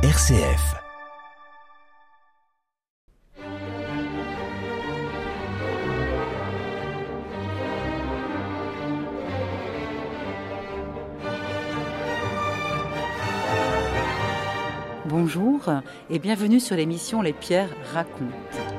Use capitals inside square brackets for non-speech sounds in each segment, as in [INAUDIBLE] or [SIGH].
RCF. Bonjour et bienvenue sur l'émission Les Pierres racontent.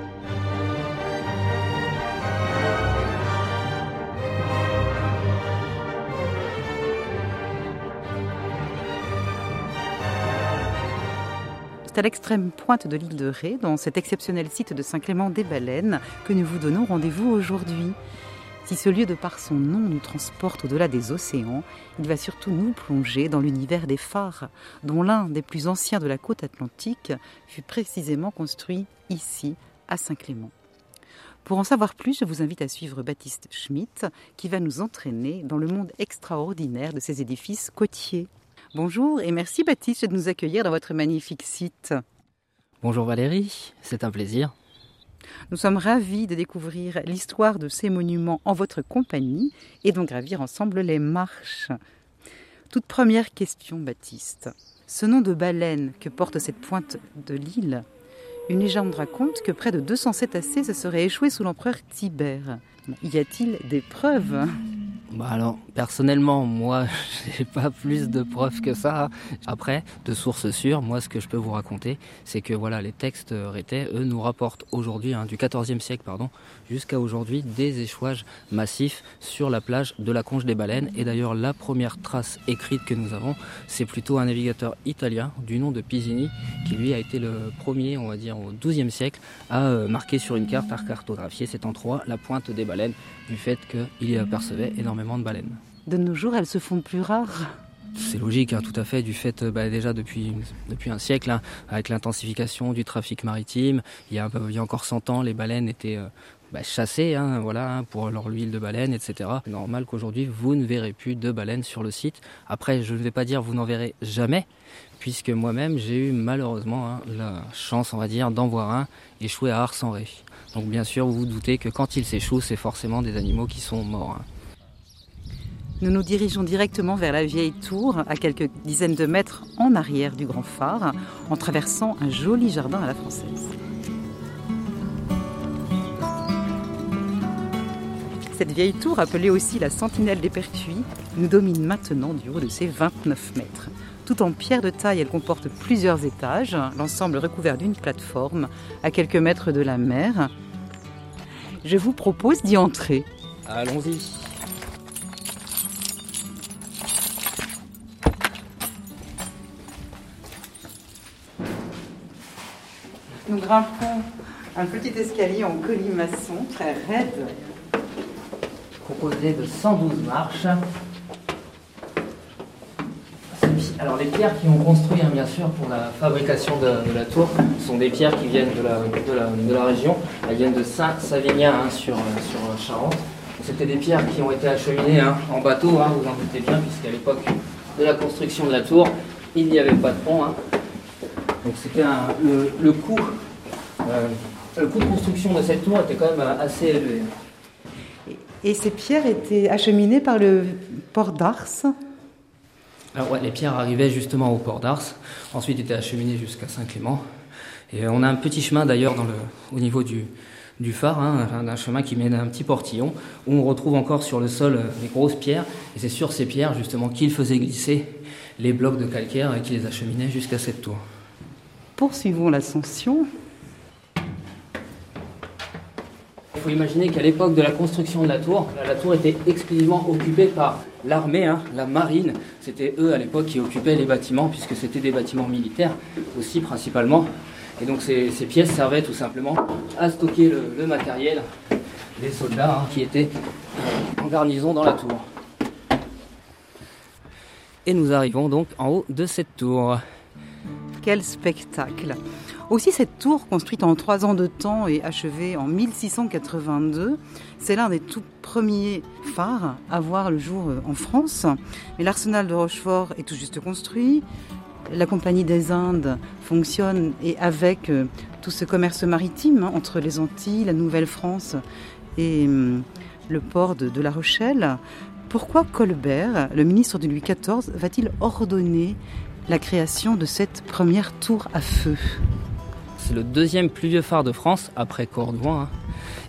À l'extrême pointe de l'île de Ré, dans cet exceptionnel site de Saint-Clément-des-Baleines, que nous vous donnons rendez-vous aujourd'hui. Si ce lieu de par son nom nous transporte au-delà des océans, il va surtout nous plonger dans l'univers des phares, dont l'un des plus anciens de la côte atlantique fut précisément construit ici, à Saint-Clément. Pour en savoir plus, je vous invite à suivre Baptiste Schmitt, qui va nous entraîner dans le monde extraordinaire de ces édifices côtiers. Bonjour et merci Baptiste de nous accueillir dans votre magnifique site. Bonjour Valérie, c'est un plaisir. Nous sommes ravis de découvrir l'histoire de ces monuments en votre compagnie et d'en gravir ensemble les marches. Toute première question, Baptiste. Ce nom de baleine que porte cette pointe de l'île, une légende raconte que près de 200 cétacés se seraient échoués sous l'empereur Tibère. Y a-t-il des preuves? Bah alors, personnellement, moi, [LAUGHS] j'ai pas plus de preuves que ça. Après, de sources sûres, moi, ce que je peux vous raconter, c'est que voilà, les textes rétais, eux, nous rapportent aujourd'hui, hein, du XIVe siècle, pardon, jusqu'à aujourd'hui, des échouages massifs sur la plage de la Conche des Baleines. Et d'ailleurs, la première trace écrite que nous avons, c'est plutôt un navigateur italien du nom de Pisini, qui lui a été le premier, on va dire, au XIIe siècle, à euh, marquer sur une carte, à cartographier cet endroit, la pointe des baleines, du fait qu'il y apercevait énormément de baleines. De nos jours, elles se font plus rares. C'est logique, hein, tout à fait, du fait bah, déjà depuis, depuis un siècle, hein, avec l'intensification du trafic maritime. Il y, a, il y a encore 100 ans, les baleines étaient euh, bah, chassées hein, voilà, pour leur huile de baleine, etc. C'est normal qu'aujourd'hui, vous ne verrez plus de baleines sur le site. Après, je ne vais pas dire vous n'en verrez jamais, puisque moi-même, j'ai eu malheureusement la chance, on va dire, d'en voir un échoué à Ars-en-Ré. Donc bien sûr, vous vous doutez que quand ils s'échouent, c'est forcément des animaux qui sont morts. Nous nous dirigeons directement vers la vieille tour, à quelques dizaines de mètres en arrière du grand phare, en traversant un joli jardin à la française. Cette vieille tour, appelée aussi la sentinelle des Pertuis, nous domine maintenant du haut de ses 29 mètres. Tout en pierre de taille, elle comporte plusieurs étages, l'ensemble recouvert d'une plateforme à quelques mètres de la mer. Je vous propose d'y entrer. Allons-y. Grimpons un petit escalier en colimaçon très raide. Composé de 112 marches. Alors les pierres qui ont construit, hein, bien sûr, pour la fabrication de, la tour, sont des pierres qui viennent de la, de la, de la région. Elles viennent de Saint-Savinien hein, sur, sur Charente. C'était des pierres qui ont été acheminées hein, en bateau, vous en doutez bien, puisqu'à l'époque de la construction de la tour, il n'y avait pas de pont. Donc c'était le, le, le coût de construction de cette tour était quand même assez élevé. Et ces pierres étaient acheminées par le port d'Ars? Alors ouais, les pierres arrivaient justement au port d'Ars, ensuite étaient acheminées jusqu'à Saint-Clément. Et on a un petit chemin d'ailleurs au niveau du, du phare, hein, un, un, chemin qui mène à un petit portillon, où on retrouve encore sur le sol euh, des grosses pierres, et c'est sur ces pierres justement qu'ils faisaient glisser les blocs de calcaire et qui les acheminaient jusqu'à cette tour. Poursuivons l'ascension. Il faut imaginer qu'à l'époque de la construction de la tour, la tour était exclusivement occupée par l'armée, hein, la marine. C'était eux à l'époque qui occupaient les bâtiments, puisque c'était des bâtiments militaires aussi principalement. Et donc ces, ces, pièces servaient tout simplement à stocker le, le matériel des soldats hein, qui étaient en garnison dans la tour. Et nous arrivons donc en haut de cette tour. Quel spectacle aussi, cette tour, construite en trois ans de temps et achevée en 1682, c'est l'un des tout premiers phares à voir le jour en France. Mais l'arsenal de Rochefort est tout juste construit. La Compagnie des Indes fonctionne et avec tout ce commerce maritime entre les Antilles, la Nouvelle-France et le port de La Rochelle. Pourquoi Colbert, le ministre de Louis XIV, va-t-il ordonner la création de cette première tour à feu? C'est le deuxième plus vieux phare de France après Cordouan. Hein.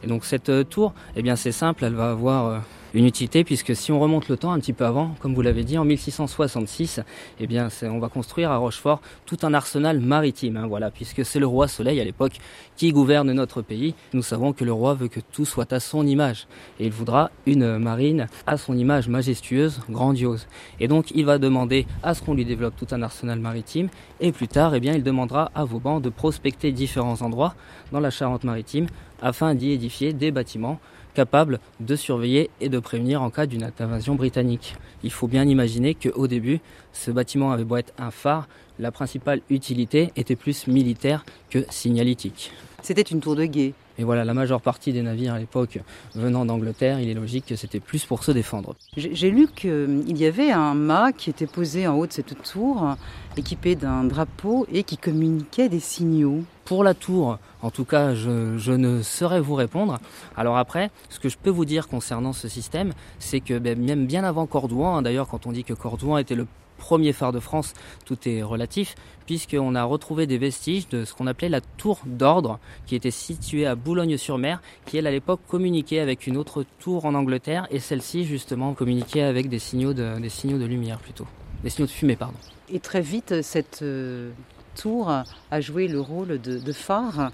Et donc cette euh, tour, eh c'est simple, elle va avoir euh, une utilité puisque si on remonte le temps un petit peu avant, comme vous l'avez dit, en 1666, eh bien, on va construire à Rochefort tout un arsenal maritime, hein, voilà, puisque c'est le roi Soleil à l'époque qui gouverne notre pays. Nous savons que le roi veut que tout soit à son image et il voudra une marine à son image majestueuse, grandiose. Et donc, il va demander à ce qu'on lui développe tout un arsenal maritime et plus tard, eh bien, il demandera à Vauban de prospecter différents endroits dans la Charente-Maritime afin d'y édifier des bâtiments capable de surveiller et de prévenir en cas d'une invasion britannique. Il faut bien imaginer qu'au début, ce bâtiment avait beau être un phare, la principale utilité était plus militaire que signalétique. C'était une tour de guet. Et voilà, la majeure partie des navires à l'époque venant d'Angleterre, il est logique que c'était plus pour se défendre. J'ai lu qu'il y avait un mât qui était posé en haut de cette tour, équipé d'un drapeau et qui communiquait des signaux. Pour la tour, en tout cas, je, ne saurais vous répondre. Alors après, ce que je peux vous dire concernant ce système, c'est que ben, même bien avant Cordouan, hein, d'ailleurs quand on dit que Cordouan était le premier phare de France, tout est relatif, puisqu'on a retrouvé des vestiges de ce qu'on appelait la tour d'ordre, qui était située à Boulogne-sur-Mer, qui elle à l'époque communiquait avec une autre tour en Angleterre, et celle-ci justement communiquait avec des signaux de, des signaux de lumière plutôt, des signaux de fumée pardon. Et très vite, cette euh, tour a joué le rôle de, phare.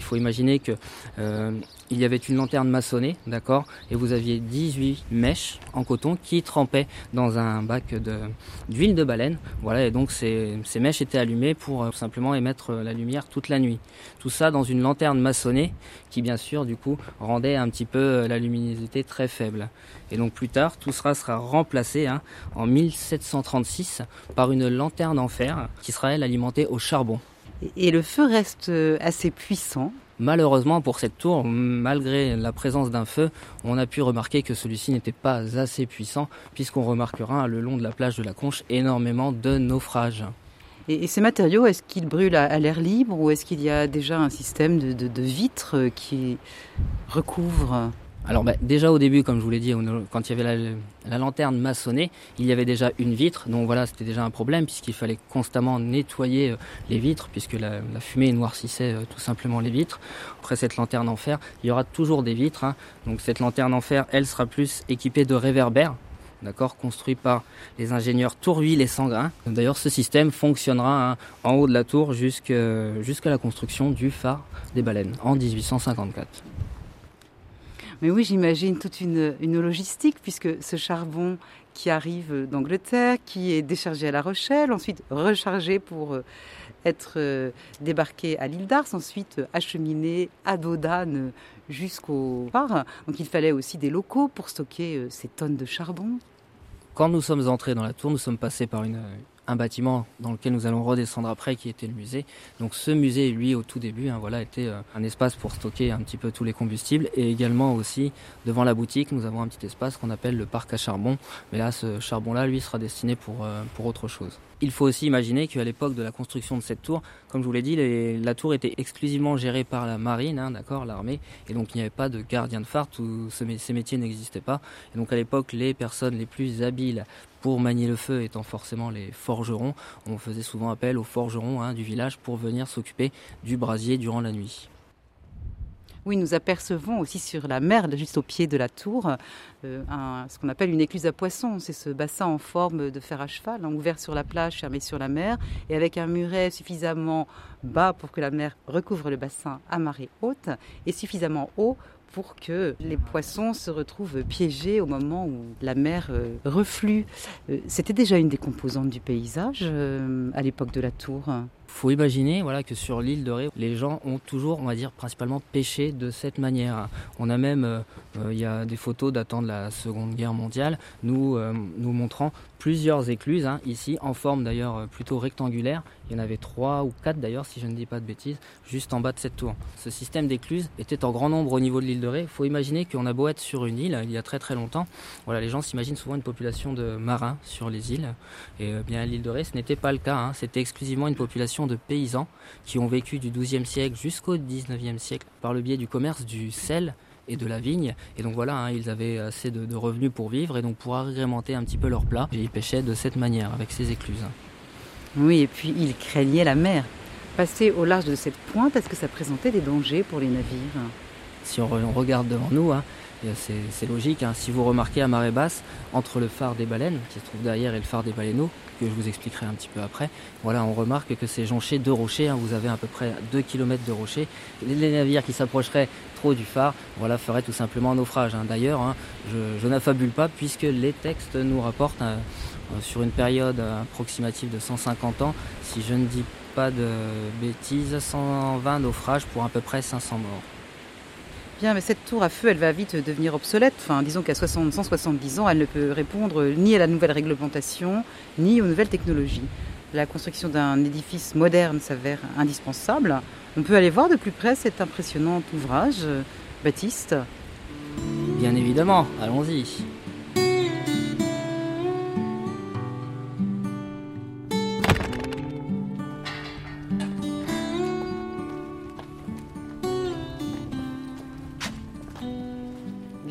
Il faut imaginer que euh, y avait une lanterne maçonnée, d'accord, et vous aviez 18 mèches en coton qui trempaient dans un bac d'huile de, baleine. Voilà, et donc ces, mèches étaient allumées pour euh, simplement émettre la lumière toute la nuit. Tout ça dans une lanterne maçonnée qui, bien sûr, du coup, rendait un petit peu euh, la luminosité très faible. Et donc plus tard, tout sera sera remplacé hein, en 1736 par une lanterne en fer qui sera elle alimentée au charbon. Et le feu reste euh, assez puissant Malheureusement pour cette tour, malgré la présence d'un feu, on a pu remarquer que celui-ci n'était pas assez puissant puisqu'on remarquera le long de la plage de la Conche énormément de naufrages. Et, ces matériaux, est-ce qu'ils brûlent à, l'air libre ou est-ce qu'il y a déjà un système de vitres qui recouvre alors bah, déjà au début, comme je vous l'ai dit, quand il y avait la, lanterne maçonnée, il y avait déjà une vitre. Donc voilà, c'était déjà un problème puisqu'il fallait constamment nettoyer euh, les vitres puisque la, fumée noircissait euh, tout simplement les vitres. Après cette lanterne en fer, il y aura toujours des vitres. Hein. Donc cette lanterne en fer, elle sera plus équipée de réverbères. D'accord, construit par les ingénieurs Tourville et Sangrain. D'ailleurs, ce système fonctionnera hein, en haut de la tour jusqu'à la construction du phare des baleines en 1854. Mais oui, j'imagine toute une, logistique, puisque ce charbon qui arrive d'Angleterre, qui est déchargé à La Rochelle, ensuite rechargé pour euh, être euh, débarqué à l'île d'Ars, ensuite euh, acheminé à Dodane jusqu'au phare. Donc il fallait aussi des locaux pour stocker ces tonnes de charbon. Quand nous sommes entrés dans la tour, nous sommes passés par une, un bâtiment dans lequel nous allons redescendre après, qui était le musée. Donc ce musée, lui, au tout début, hein, voilà, était euh, un espace pour stocker un petit peu tous les combustibles. Et également aussi, devant la boutique, nous avons un petit espace qu'on appelle le parc à charbon. Mais là, ce charbon-là, lui, sera destiné pour, euh, pour autre chose. Il faut aussi imaginer qu'à l'époque de la construction de cette tour, comme je vous l'ai dit, la tour était exclusivement gérée par la marine, hein, d'accord, l'armée, et donc il n'y avait pas de gardien de phare, tous ces métiers n'existaient pas. Et donc à l'époque, les personnes les plus habiles pour manier le feu étant forcément les forgerons, on faisait souvent appel aux forgerons hein, du village pour venir s'occuper du brasier durant la nuit. Oui, nous apercevons aussi sur la mer, juste au pied de la tour, euh, ce qu'on appelle une écluse à poissons. C'est ce bassin en forme de fer à cheval, hein, ouvert sur la plage, fermé sur la mer, et avec un muret suffisamment bas pour que la mer recouvre le bassin à marée haute, et suffisamment haut pour que les poissons se retrouvent piégés au moment où la mer euh, reflue. Euh, c'était déjà une des composantes du paysage à l'époque de la tour faut imaginer que sur l'île de Ré, les gens ont toujours, on va dire, principalement pêché de cette manière. On a même, euh, euh, il y a des photos datant de la Seconde Guerre mondiale, nous, euh, montrant plusieurs écluses, hein, ici, en forme d'ailleurs plutôt rectangulaire. Il y en avait trois ou quatre d'ailleurs, si je ne dis pas de bêtises, juste en bas de cette tour. Ce système d'écluses était en grand nombre au niveau de l'île de Ré. Il faut imaginer qu'on a beau être sur une île, il y a très très longtemps, voilà, les gens s'imaginent souvent une population de marins sur les îles. Et bien à l'île de Ré, ce n'était pas le cas. Hein. C'était exclusivement une population de paysans qui ont vécu du XIIe siècle jusqu'au XIXe siècle par le biais du commerce du sel et de la vigne. Et donc voilà, hein, ils avaient assez de, revenus pour vivre et donc pour agrémenter un petit peu leur plat. Et ils pêchaient de cette manière, avec ces écluses. Oui, et puis il craignait la mer. Passer au large de cette pointe, est-ce que ça présentait des dangers pour les navires? Si on, regarde devant nous, hein, c'est logique. Hein. Si vous remarquez à marée basse, entre le phare des baleines, qui se trouve derrière, et le phare des baleineaux, que je vous expliquerai un petit peu après, voilà, on remarque que c'est jonché de rochers. Hein. Vous avez à peu près 2 km de rochers. Les navires qui s'approcheraient trop du phare, voilà, feraient tout simplement un naufrage. D'ailleurs, je, je n'affabule pas puisque les textes nous rapportent sur une période approximative de 150 ans, si je ne dis pas de bêtises, 120 naufrages pour à peu près 500 morts. Bien, mais cette tour à feu, elle va vite devenir obsolète. Enfin, disons qu'à 170 ans, elle ne peut répondre ni à la nouvelle réglementation, ni aux nouvelles technologies. La construction d'un édifice moderne s'avère indispensable. On peut aller voir de plus près cet impressionnant ouvrage, Baptiste Bien évidemment, allons-y.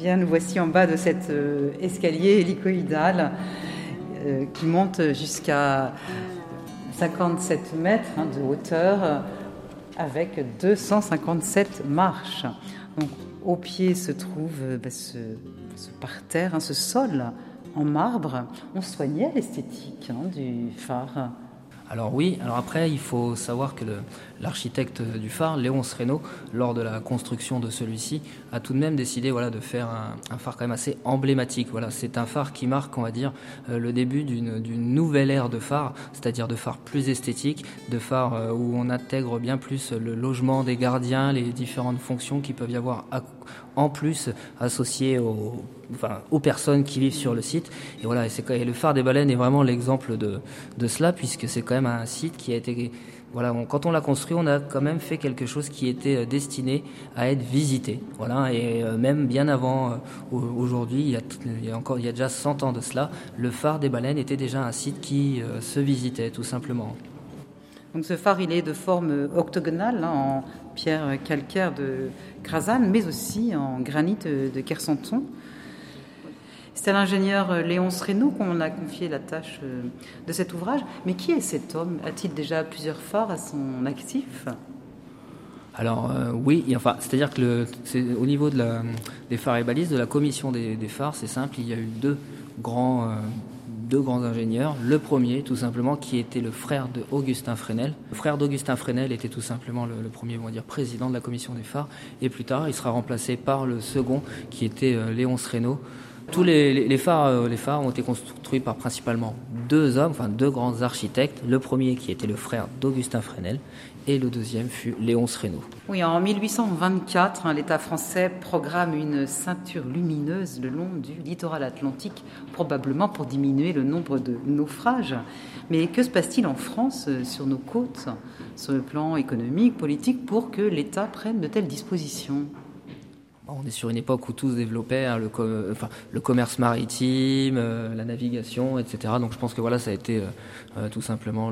Nous voici en bas de cet euh, escalier hélicoïdal euh, qui monte jusqu'à 57 mètres hein, de hauteur avec 257 marches. Donc, au pied se trouve euh, bah, ce, parterre, hein, ce sol en marbre. On soignait l'esthétique hein, du phare. Alors oui, alors après il faut savoir que l'architecte du phare, Léon Sreno, lors de la construction de celui-ci, a tout de même décidé voilà, de faire un, phare quand même assez emblématique. Voilà, c'est un phare qui marque, on va dire, euh, le début d'une nouvelle ère de phare, c'est-à-dire de phare plus esthétique, de phare euh, où on intègre bien plus le logement des gardiens, les différentes fonctions qui peuvent y avoir en plus associées aux enfin, aux personnes qui vivent sur le site. Et voilà, et, le phare des baleines est vraiment l'exemple de, de cela, puisque c'est quand même un site qui a été voilà, quand on l'a construit, on a quand même fait quelque chose qui était euh, destiné à être visité. Voilà, et euh, même bien avant euh, aujourd'hui, il, y a encore, il y a déjà 100 ans de cela, le phare des baleines était déjà un site qui se visitait tout simplement. Donc ce phare, il est de forme octogonale, hein, en pierre calcaire de Crasane, mais aussi en granit de Kersanton. C'est à l'ingénieur euh, Léon Sreno qu'on a confié la tâche euh, de cet ouvrage. Mais qui est cet homme? A-t-il déjà plusieurs phares à son actif? Alors euh, oui, enfin, c'est-à-dire que au niveau des phares et balises, de la commission des, phares, c'est simple, il y a eu deux grands, deux grands ingénieurs. Le premier, tout simplement, qui était le frère de Augustin Fresnel. Le frère d'Augustin Fresnel était tout simplement le, premier, on va dire, président de la commission des phares. Et plus tard, il sera remplacé par le second, qui était Léon Sreno, tous les, phares, euh, les phares ont été construits par principalement deux hommes, enfin deux grands architectes. Le premier qui était le frère d'Augustin Fresnel et le deuxième fut Léon Sreno. Oui, en 1824, hein, l'État français programme une ceinture lumineuse le long du littoral atlantique, probablement pour diminuer le nombre de naufrages. Mais que se passe-t-il en France, euh, sur nos côtes, sur le plan économique, politique, pour que l'État prenne de telles dispositions? On est sur une époque où tout se développait, hein, le, enfin, le, commerce maritime, euh, la navigation, etc. Donc je pense que voilà, ça a été euh, euh, tout simplement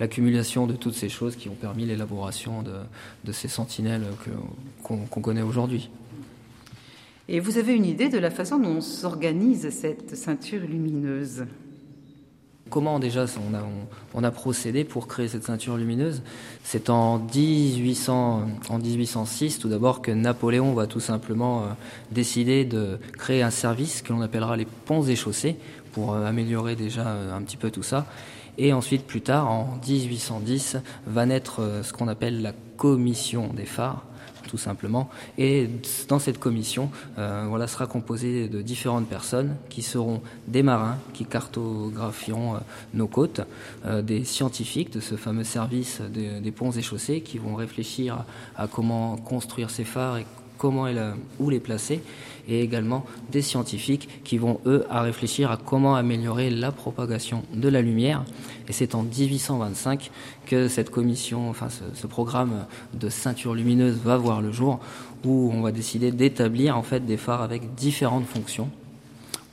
l'accumulation de toutes ces choses qui ont permis l'élaboration de, ces sentinelles qu'on connaît aujourd'hui. Et vous avez une idée de la façon dont s'organise cette ceinture lumineuse? Comment déjà on a, procédé pour créer cette ceinture lumineuse C'est en, 1800, en 1806 tout d'abord que Napoléon va tout simplement euh, décider de créer un service que l'on appellera les ponts et chaussées pour euh, améliorer déjà euh, un petit peu tout ça. Et ensuite, plus tard, en 1810, va naître ce qu'on appelle la commission des phares tout simplement. Et dans cette commission, euh, voilà, sera composée de différentes personnes qui seront des marins qui cartographieront euh, nos côtes, euh, des scientifiques de ce fameux service des, ponts et chaussées qui vont réfléchir à, comment construire ces phares et comment et où les placer, et également des scientifiques qui vont, eux, à réfléchir à comment améliorer la propagation de la lumière. Et c'est en 1825 que cette commission, enfin ce, programme de ceinture lumineuse va voir le jour, où on va décider d'établir en fait des phares avec différentes fonctions.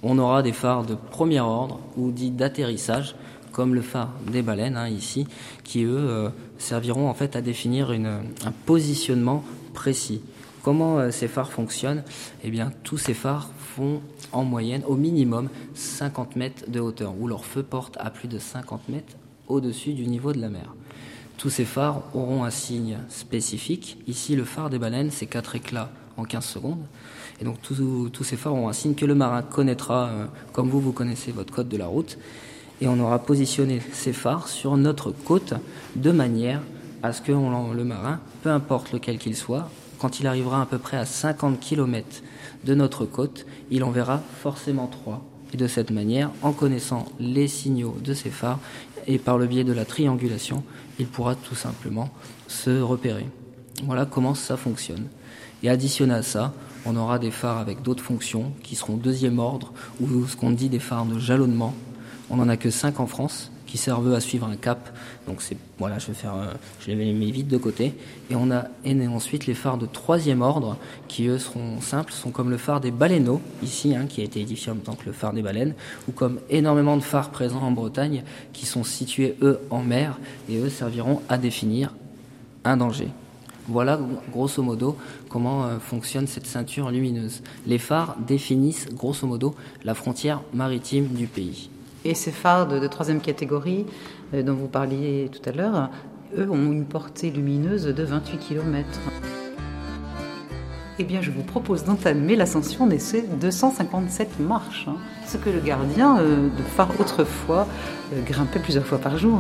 On aura des phares de premier ordre ou dits d'atterrissage, comme le phare des baleines hein, ici, qui eux euh, serviront en fait à définir un positionnement précis. Comment euh, ces phares fonctionnent? Eh bien, tous ces phares font en moyenne, au minimum, 50 mètres de hauteur, où leur feu porte à plus de 50 mètres au-dessus du niveau de la mer. Tous ces phares auront un signe spécifique. Ici, le phare des baleines, c'est quatre éclats en 15 secondes. Et donc tous, ces phares auront un signe que le marin connaîtra, euh, comme vous, vous connaissez votre code de la route. Et on aura positionné ces phares sur notre côte de manière à ce que le marin, peu importe lequel qu'il soit, quand il arrivera à peu près à 50 km de notre côte, il en verra forcément trois. Et de cette manière, en connaissant les signaux de ces phares et par le biais de la triangulation, il pourra tout simplement se repérer. Voilà comment ça fonctionne. Et additionné à ça, on aura des phares avec d'autres fonctions qui seront deuxième ordre ou ce qu'on dit des phares de jalonnement. On n'en a que 5 en France qui servent à suivre un cap. Donc c'est voilà, je vais faire, euh, je les mets vite de côté. Et on a et ensuite les phares de troisième ordre qui eux seront simples, sont comme le phare des baleineaux ici, hein, qui a été édifié en même temps que le phare des baleines, ou comme énormément de phares présents en Bretagne qui sont situés eux en mer et eux serviront à définir un danger. Voilà grosso modo comment euh, fonctionne cette ceinture lumineuse. Les phares définissent grosso modo la frontière maritime du pays. Et ces phares de, troisième catégorie euh, dont vous parliez tout à l'heure, eux ont une portée lumineuse de 28 km. Eh bien, je vous propose d'entamer l'ascension de ces 257 marches, hein. ce que le gardien euh, de phare autrefois grimpait plusieurs fois par jour.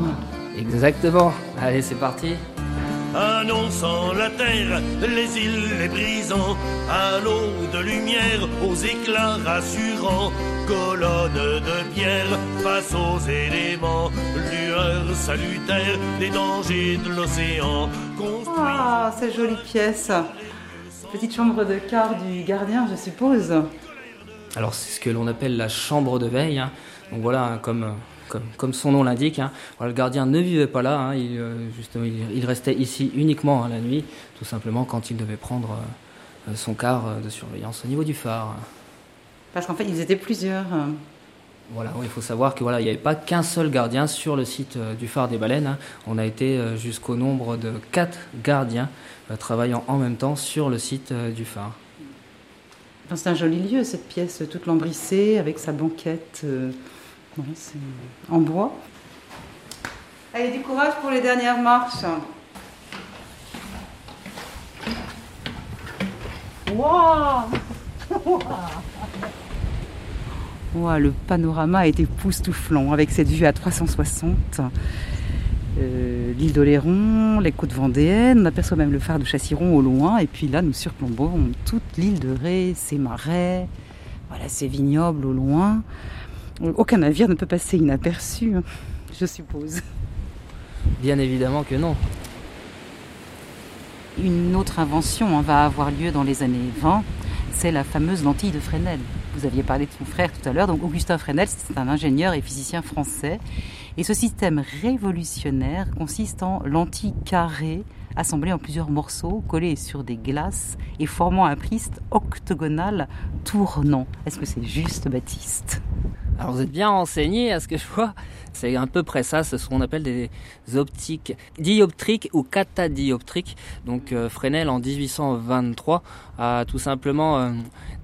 Exactement. Allez, c'est parti annonçant la terre, les îles les brisant, à l'eau de lumière, aux éclats rassurants, colonne de pierre face aux éléments, lueur salutaire des dangers de l'océan. Ah, cette jolie pièce. Petite chambre de quart du gardien, je suppose. Alors, c'est ce que l'on appelle la chambre de veille. Hein. Donc voilà, comme comme, son nom l'indique. Hein. le gardien ne vivait pas là, hein. il, euh, justement, il, restait ici uniquement hein, la nuit, tout simplement quand il devait prendre euh, euh, son quart de surveillance au niveau du phare. Parce qu'en fait, ils étaient plusieurs. Voilà, il faut savoir que voilà, il n'y avait pas qu'un seul gardien sur le site du phare des baleines. On a été jusqu'au nombre de quatre gardiens travaillant en même temps sur le site du phare. C'est un joli lieu, cette pièce toute lambrissée, avec sa banquette c'est en bois. Allez, du courage pour les dernières marches. Waouh [LAUGHS] wow, Le panorama est époustouflant avec cette vue à 360. Euh, l'île d'Oléron, les côtes vendéennes, on aperçoit même le phare de Chassiron au loin, et puis là nous surplombons toute l'île de Ré, ses marais, voilà, ses vignobles au loin. Aucun navire ne peut passer inaperçu, hein, je suppose. Bien évidemment que non. Une autre invention va avoir lieu dans les années 20, c'est la fameuse lentille de Fresnel. Vous aviez parlé de son frère tout à l'heure, donc Augustin Fresnel, c'est un ingénieur et physicien français. Et ce système révolutionnaire consiste en lentilles carrées assemblées en plusieurs morceaux, collées sur des glaces et formant un prisme octogonal tournant. Est-ce que c'est juste, Baptiste? Alors vous êtes bien renseigné à ce que je vois. C'est à peu près ça, ce qu'on appelle des optiques dioptriques ou catadioptriques. Donc euh, Fresnel en 1823 a tout simplement euh,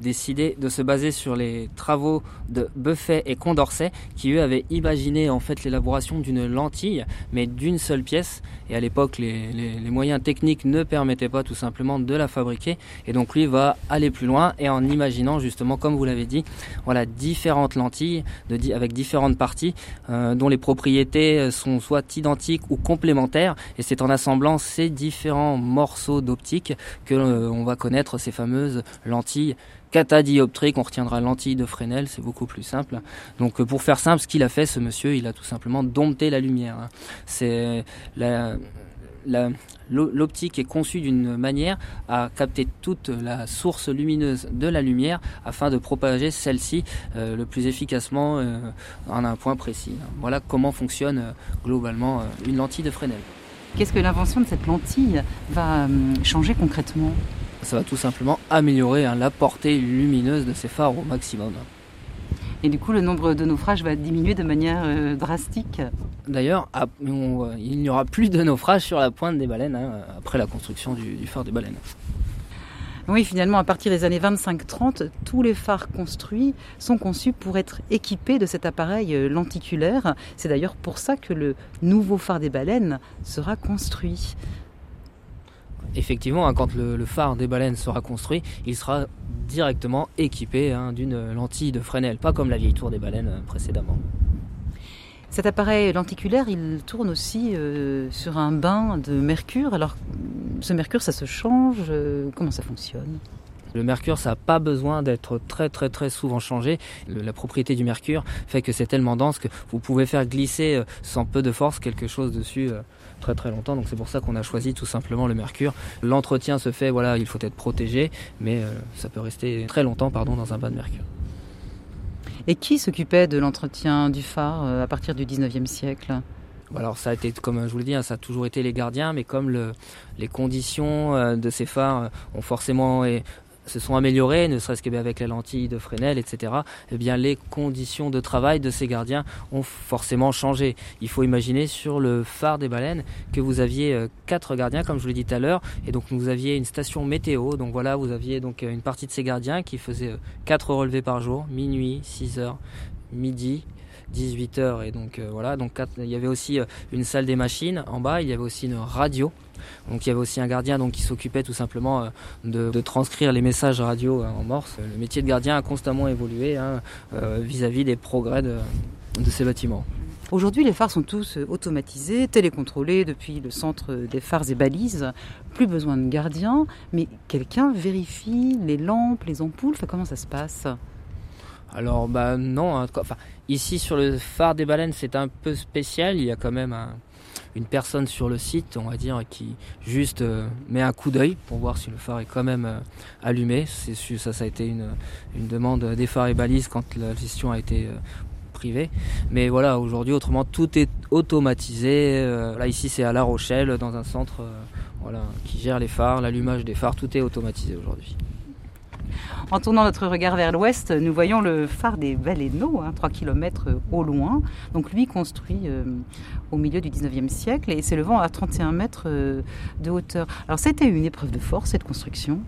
décidé de se baser sur les travaux de Buffet et Condorcet qui eux avaient imaginé en fait l'élaboration d'une lentille mais d'une seule pièce et à l'époque les, les, moyens techniques ne permettaient pas tout simplement de la fabriquer et donc lui va aller plus loin et en imaginant justement comme vous l'avez dit voilà différentes lentilles de, avec différentes parties euh, dont les propriétés sont soit identiques ou complémentaires et c'est en assemblant ces différents morceaux d'optique que euh, va connaître ces fameuses lentilles catadioptriques, on retiendra lentille de Fresnel, c'est beaucoup plus simple. Donc euh, pour faire simple, ce qu'il a fait ce monsieur, il a tout simplement dompté la lumière. Hein. C'est la, l'optique est conçue d'une manière à capter toute la source lumineuse de la lumière afin de propager celle-ci euh, le plus efficacement euh, en un point précis. Voilà comment fonctionne euh, globalement une lentille de Fresnel. Qu'est-ce que l'invention de cette lentille va changer concrètement? Ça va tout simplement améliorer hein, la portée lumineuse de ces phares au maximum. Et du coup, le nombre de naufrages va diminuer de manière euh, drastique. D'ailleurs, il n'y aura plus de naufrages sur la pointe des baleines hein, après la construction du, phare des baleines. Oui, finalement, à partir des années 25-30, tous les phares construits sont conçus pour être équipés de cet appareil euh, lenticulaire. C'est d'ailleurs pour ça que le nouveau phare des baleines sera construit. Effectivement, hein, quand le, phare des baleines sera construit, il sera directement équipé hein, d'une lentille de Fresnel, pas comme la vieille tour des baleines euh, précédemment. Cet appareil lenticulaire, il tourne aussi euh, sur un bain de mercure. Alors, ce mercure, ça se change euh, Comment ça fonctionne? Le mercure, ça n'a pas besoin d'être très très très souvent changé. la propriété du mercure fait que c'est tellement dense que vous pouvez faire glisser euh, sans peu de force quelque chose dessus très très longtemps. Donc c'est pour ça qu'on a choisi tout simplement le mercure. L'entretien se fait, voilà, il faut être protégé, mais ça peut rester très longtemps pardon, dans un bain de mercure. Et qui s'occupait de l'entretien du phare euh, à partir du 19e siècle? Alors ça a été, comme je vous l'ai dit, hein, ça a toujours été les gardiens, mais comme les conditions euh, de ces phares euh, ont forcément se sont améliorées, ne serait-ce qu'avec la lentille de Fresnel, etc., eh bien les conditions de travail de ces gardiens ont forcément changé. Il faut imaginer sur le phare des baleines que vous aviez euh, quatre gardiens, comme je vous l'ai dit tout à l'heure, et donc vous aviez une station météo. Donc voilà, vous aviez donc euh, une partie de ces gardiens qui faisaient euh, quatre relevés par jour, minuit, 6 heures, midi 18h et donc euh, voilà donc il y avait aussi euh, une salle des machines en bas il y avait aussi une radio donc il y avait aussi un gardien donc qui s'occupait tout simplement euh, de, transcrire les messages radio en morse le métier de gardien a constamment évolué hein, vis-à-vis des progrès de, ces bâtiments Aujourd'hui, les phares sont tous automatisés, télécontrôlés depuis le centre des phares et balises. Plus besoin de gardien, mais quelqu'un vérifie les lampes, les ampoules. Comment ça se passe? Alors bah non, hein, enfin, ici sur le phare des baleines c'est un peu spécial, il y a quand même une personne sur le site, on va dire, qui juste euh, met un coup d'œil pour voir si le phare est quand même euh, allumé. Ça, ça a été une, demande des phares et balises quand la gestion a été euh, privée. Mais voilà, aujourd'hui, autrement, tout est automatisé. là, ici, c'est à La Rochelle, dans un centre qui gère les phares, l'allumage des phares, tout est automatisé aujourd'hui. En tournant notre regard vers l'ouest, nous voyons le phare des Baleineaux, 3 km au loin. Donc lui construit euh, au milieu du 19e siècle et s'élevant à 31 mètres euh, de hauteur. Alors c'était une épreuve de force cette construction?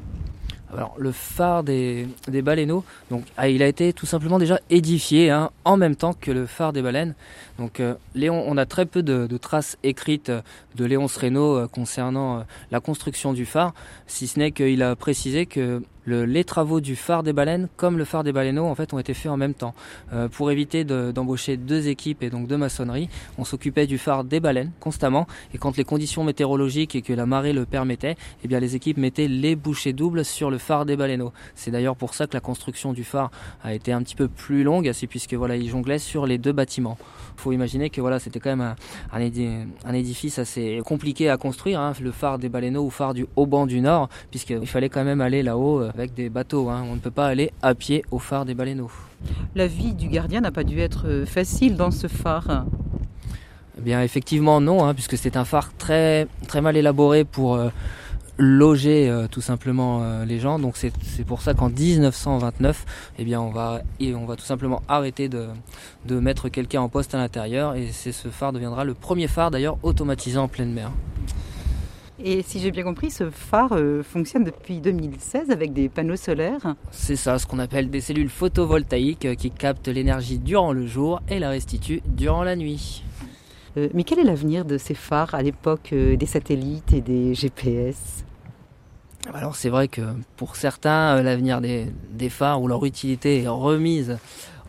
Alors, le phare des, des baleineaux, donc, ah, il a été tout simplement déjà édifié hein, en même temps que le phare des baleines. Donc, euh, Léon, on a très peu de, traces écrites de Léon Sreno concernant la construction du phare, si ce n'est qu'il a précisé que les travaux du phare des baleines comme le phare des baleineaux en fait ont été faits en même temps. Euh, pour éviter d'embaucher deux équipes et donc de maçonnerie, on s'occupait du phare des baleines constamment et quand les conditions météorologiques et que la marée le permettaient, eh bien les équipes mettaient les bouchées doubles sur le phare des baleineaux. C'est d'ailleurs pour ça que la construction du phare a été un petit peu plus longue, c'est puisque voilà, ils jonglaient sur les deux bâtiments. Il faut imaginer que voilà, c'était quand même un, édifice assez compliqué à construire, hein, le phare des baleineaux ou phare du Haut-Banc du Nord, puisqu'il fallait quand même aller là-haut euh, avec des bateaux. Hein. On ne peut pas aller à pied au phare des baleineaux. La vie du gardien n'a pas dû être euh, facile dans ce phare. Eh bien, effectivement, non, hein, puisque c'est un phare très, très mal élaboré pour euh, loger euh, tout simplement les gens. Donc, c'est pour ça qu'en 1929, eh bien, on va, on va tout simplement arrêter de, de mettre quelqu'un en poste à l'intérieur. Et ce phare deviendra le premier phare d'ailleurs automatisé en pleine mer. Et si j'ai bien compris, ce phare euh, fonctionne depuis 2016 avec des panneaux solaires. C'est ça, ce qu'on appelle des cellules photovoltaïques euh, qui captent l'énergie durant le jour et la restituent durant la nuit. Euh, mais quel est l'avenir de ces phares à l'époque des satellites et des GPS alors c'est vrai que pour certains, l'avenir des, des, phares ou leur utilité est remise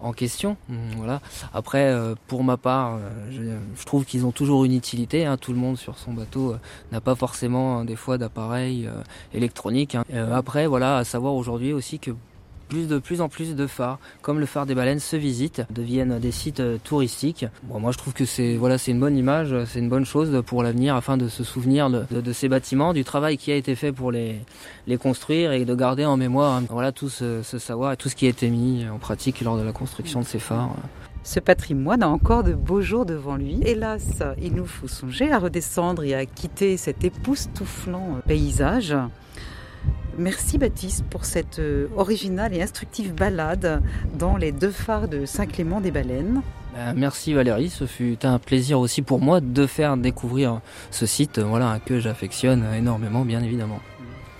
en question. Mm, voilà. Après, euh, pour ma part, euh, je, trouve qu'ils ont toujours une utilité. Hein. Tout le monde sur son bateau euh, n'a pas forcément hein, des fois d'appareil électronique. Hein. après, voilà, à savoir aujourd'hui aussi que de plus en plus de phares, comme le phare des baleines, se visitent, deviennent des sites euh, touristiques. Moi je trouve que c'est voilà, une bonne image, c'est une bonne chose pour l'avenir afin de se souvenir de, ces bâtiments, du travail qui a été fait pour les, les construire et de garder en mémoire hein, voilà, tout ce, savoir et tout ce qui a été mis en pratique lors de la construction de ces phares. Ce patrimoine a encore de beaux jours devant lui. Hélas, il nous faut songer à redescendre et à quitter cet époustouflant paysage. Merci Baptiste pour cette euh, originale et instructive balade dans les deux phares de Saint-Clément des Baleines. Ben, merci Valérie, ce fut un plaisir aussi pour moi de faire découvrir ce site voilà, que j'affectionne énormément bien évidemment.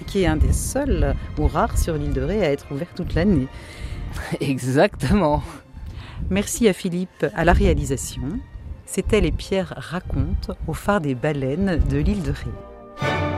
qui est un des seuls ou rares sur l'île de Ré à être ouvert toute l'année. [LAUGHS] Exactement. Merci à Philippe à la réalisation. C'était Les Pierres racontent au phare des baleines de l'île de Ré.